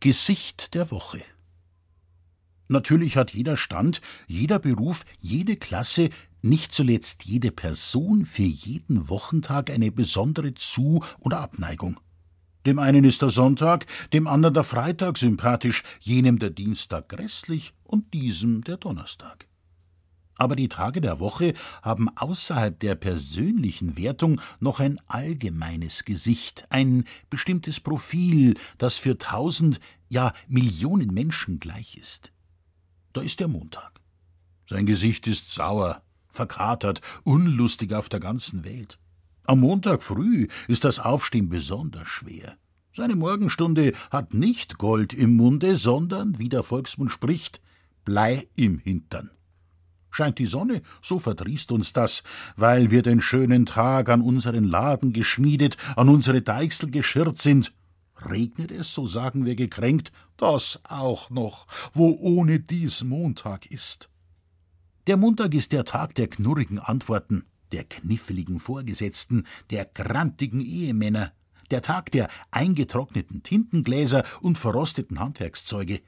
Gesicht der Woche. Natürlich hat jeder Stand, jeder Beruf, jede Klasse, nicht zuletzt jede Person für jeden Wochentag eine besondere Zu- oder Abneigung. Dem einen ist der Sonntag, dem anderen der Freitag sympathisch, jenem der Dienstag grässlich und diesem der Donnerstag. Aber die Tage der Woche haben außerhalb der persönlichen Wertung noch ein allgemeines Gesicht, ein bestimmtes Profil, das für tausend, ja Millionen Menschen gleich ist. Da ist der Montag. Sein Gesicht ist sauer, verkatert, unlustig auf der ganzen Welt. Am Montag früh ist das Aufstehen besonders schwer. Seine Morgenstunde hat nicht Gold im Munde, sondern, wie der Volksmund spricht, Blei im Hintern. Scheint die Sonne, so verdrießt uns das, weil wir den schönen Tag an unseren Laden geschmiedet, an unsere Deichsel geschirrt sind. Regnet es, so sagen wir gekränkt, das auch noch, wo ohne dies Montag ist. Der Montag ist der Tag der knurrigen Antworten, der kniffligen Vorgesetzten, der grantigen Ehemänner, der Tag der eingetrockneten Tintengläser und verrosteten Handwerkszeuge,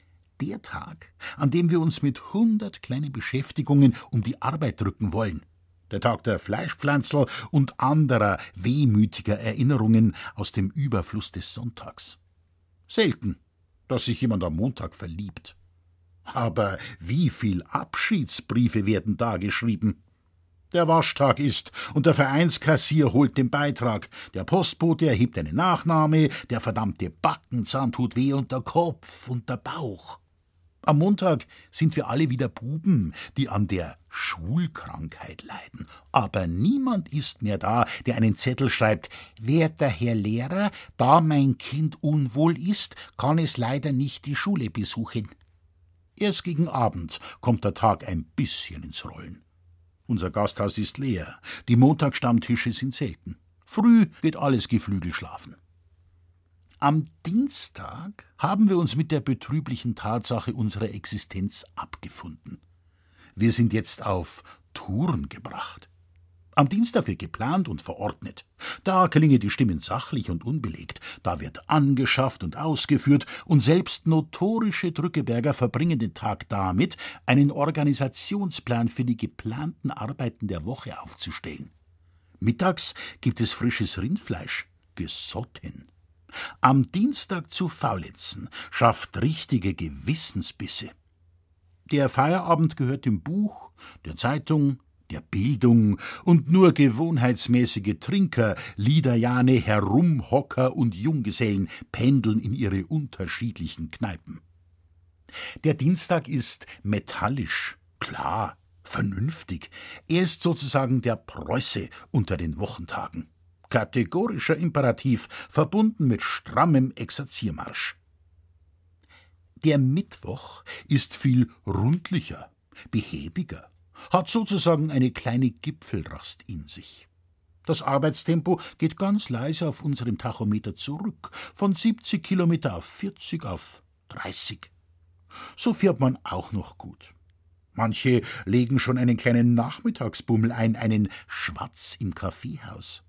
der Tag, an dem wir uns mit hundert kleinen Beschäftigungen um die Arbeit drücken wollen. Der Tag der Fleischpflanzl und anderer wehmütiger Erinnerungen aus dem Überfluss des Sonntags. Selten, dass sich jemand am Montag verliebt. Aber wie viel Abschiedsbriefe werden da geschrieben? Der Waschtag ist, und der Vereinskassier holt den Beitrag. Der Postbote erhebt eine Nachnahme, der verdammte Backenzahn tut weh und der Kopf und der Bauch. Am Montag sind wir alle wieder Buben, die an der Schulkrankheit leiden. Aber niemand ist mehr da, der einen Zettel schreibt, Werter Herr Lehrer, da mein Kind unwohl ist, kann es leider nicht die Schule besuchen. Erst gegen Abend kommt der Tag ein bisschen ins Rollen. Unser Gasthaus ist leer, die Montagsstammtische sind selten. Früh geht alles Geflügel schlafen. Am Dienstag haben wir uns mit der betrüblichen Tatsache unserer Existenz abgefunden. Wir sind jetzt auf Touren gebracht. Am Dienstag wird geplant und verordnet. Da klingen die Stimmen sachlich und unbelegt, da wird angeschafft und ausgeführt, und selbst notorische Drückeberger verbringen den Tag damit, einen Organisationsplan für die geplanten Arbeiten der Woche aufzustellen. Mittags gibt es frisches Rindfleisch, gesotten. Am Dienstag zu faulenzen schafft richtige Gewissensbisse. Der Feierabend gehört dem Buch, der Zeitung, der Bildung und nur gewohnheitsmäßige Trinker, Liederjane, Herumhocker und Junggesellen pendeln in ihre unterschiedlichen Kneipen. Der Dienstag ist metallisch, klar, vernünftig. Er ist sozusagen der Preuße unter den Wochentagen kategorischer Imperativ, verbunden mit strammem Exerziermarsch. Der Mittwoch ist viel rundlicher, behäbiger, hat sozusagen eine kleine Gipfelrast in sich. Das Arbeitstempo geht ganz leise auf unserem Tachometer zurück, von 70 Kilometer auf 40 auf 30. So fährt man auch noch gut. Manche legen schon einen kleinen Nachmittagsbummel ein, einen Schwatz im Kaffeehaus.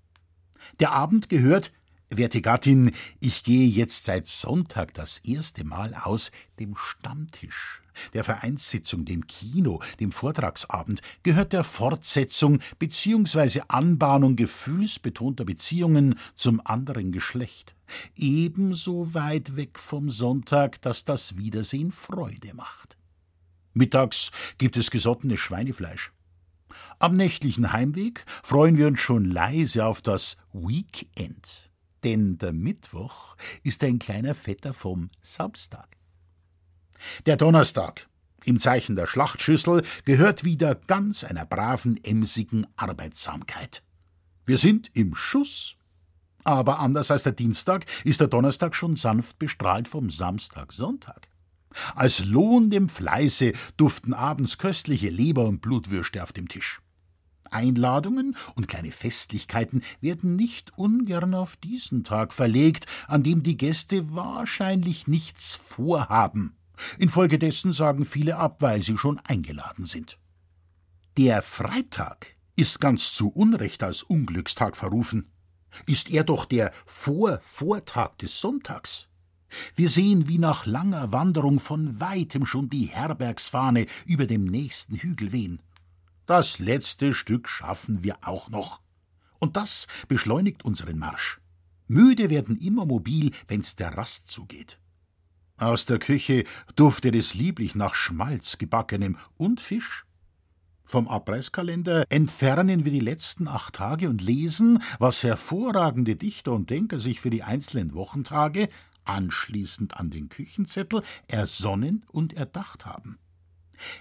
Der Abend gehört, werte Gattin, ich gehe jetzt seit Sonntag das erste Mal aus, dem Stammtisch, der Vereinssitzung, dem Kino, dem Vortragsabend, gehört der Fortsetzung bzw. Anbahnung gefühlsbetonter Beziehungen zum anderen Geschlecht. Ebenso weit weg vom Sonntag, dass das Wiedersehen Freude macht. Mittags gibt es gesottenes Schweinefleisch. Am nächtlichen Heimweg freuen wir uns schon leise auf das Weekend. Denn der Mittwoch ist ein kleiner Vetter vom Samstag. Der Donnerstag, im Zeichen der Schlachtschüssel, gehört wieder ganz einer braven, emsigen Arbeitsamkeit. Wir sind im Schuss. Aber anders als der Dienstag ist der Donnerstag schon sanft bestrahlt vom Samstag, Sonntag. Als Lohn dem Fleiße duften abends köstliche Leber- und Blutwürste auf dem Tisch. Einladungen und kleine Festlichkeiten werden nicht ungern auf diesen Tag verlegt, an dem die Gäste wahrscheinlich nichts vorhaben. Infolgedessen sagen viele ab, weil sie schon eingeladen sind. Der Freitag ist ganz zu Unrecht als Unglückstag verrufen. Ist er doch der Vorvortag des Sonntags. Wir sehen, wie nach langer Wanderung von weitem schon die Herbergsfahne über dem nächsten Hügel wehen. Das letzte Stück schaffen wir auch noch. Und das beschleunigt unseren Marsch. Müde werden immer mobil, wenn's der Rast zugeht. Aus der Küche duftet es lieblich nach Schmalz gebackenem und Fisch. Vom Abreißkalender entfernen wir die letzten acht Tage und lesen, was hervorragende Dichter und Denker sich für die einzelnen Wochentage anschließend an den Küchenzettel ersonnen und erdacht haben.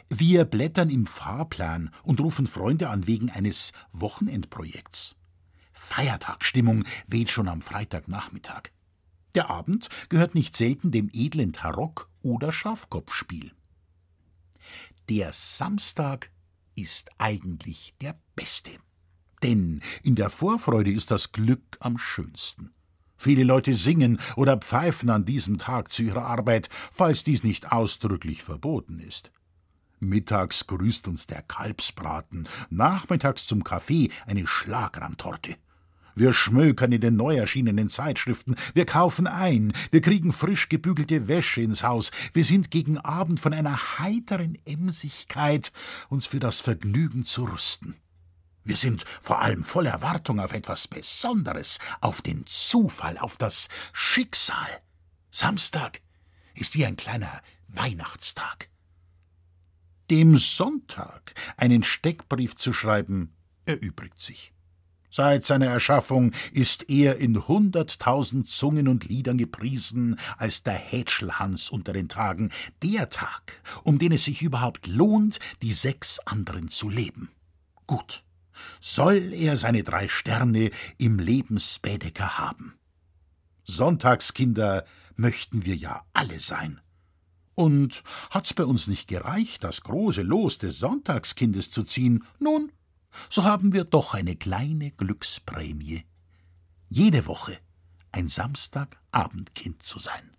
Wir blättern im Fahrplan und rufen Freunde an wegen eines Wochenendprojekts. Feiertagsstimmung weht schon am Freitagnachmittag. Der Abend gehört nicht selten dem edlen Tarock- oder Schafkopfspiel. Der Samstag ist eigentlich der beste. Denn in der Vorfreude ist das Glück am schönsten. Viele Leute singen oder pfeifen an diesem Tag zu ihrer Arbeit, falls dies nicht ausdrücklich verboten ist. Mittags grüßt uns der Kalbsbraten, nachmittags zum Kaffee eine Schlagrandtorte. Wir schmökern in den neu erschienenen Zeitschriften, wir kaufen ein, wir kriegen frisch gebügelte Wäsche ins Haus, wir sind gegen Abend von einer heiteren Emsigkeit, uns für das Vergnügen zu rüsten. Wir sind vor allem voll Erwartung auf etwas Besonderes, auf den Zufall, auf das Schicksal. Samstag ist wie ein kleiner Weihnachtstag. Dem Sonntag einen Steckbrief zu schreiben, erübrigt sich. Seit seiner Erschaffung ist er in hunderttausend Zungen und Liedern gepriesen als der Hätschelhans unter den Tagen, der Tag, um den es sich überhaupt lohnt, die sechs anderen zu leben. Gut, soll er seine drei Sterne im Lebensbädeker haben. Sonntagskinder möchten wir ja alle sein. Und hat's bei uns nicht gereicht, das große Los des Sonntagskindes zu ziehen, nun, so haben wir doch eine kleine Glücksprämie. Jede Woche ein Samstagabendkind zu sein.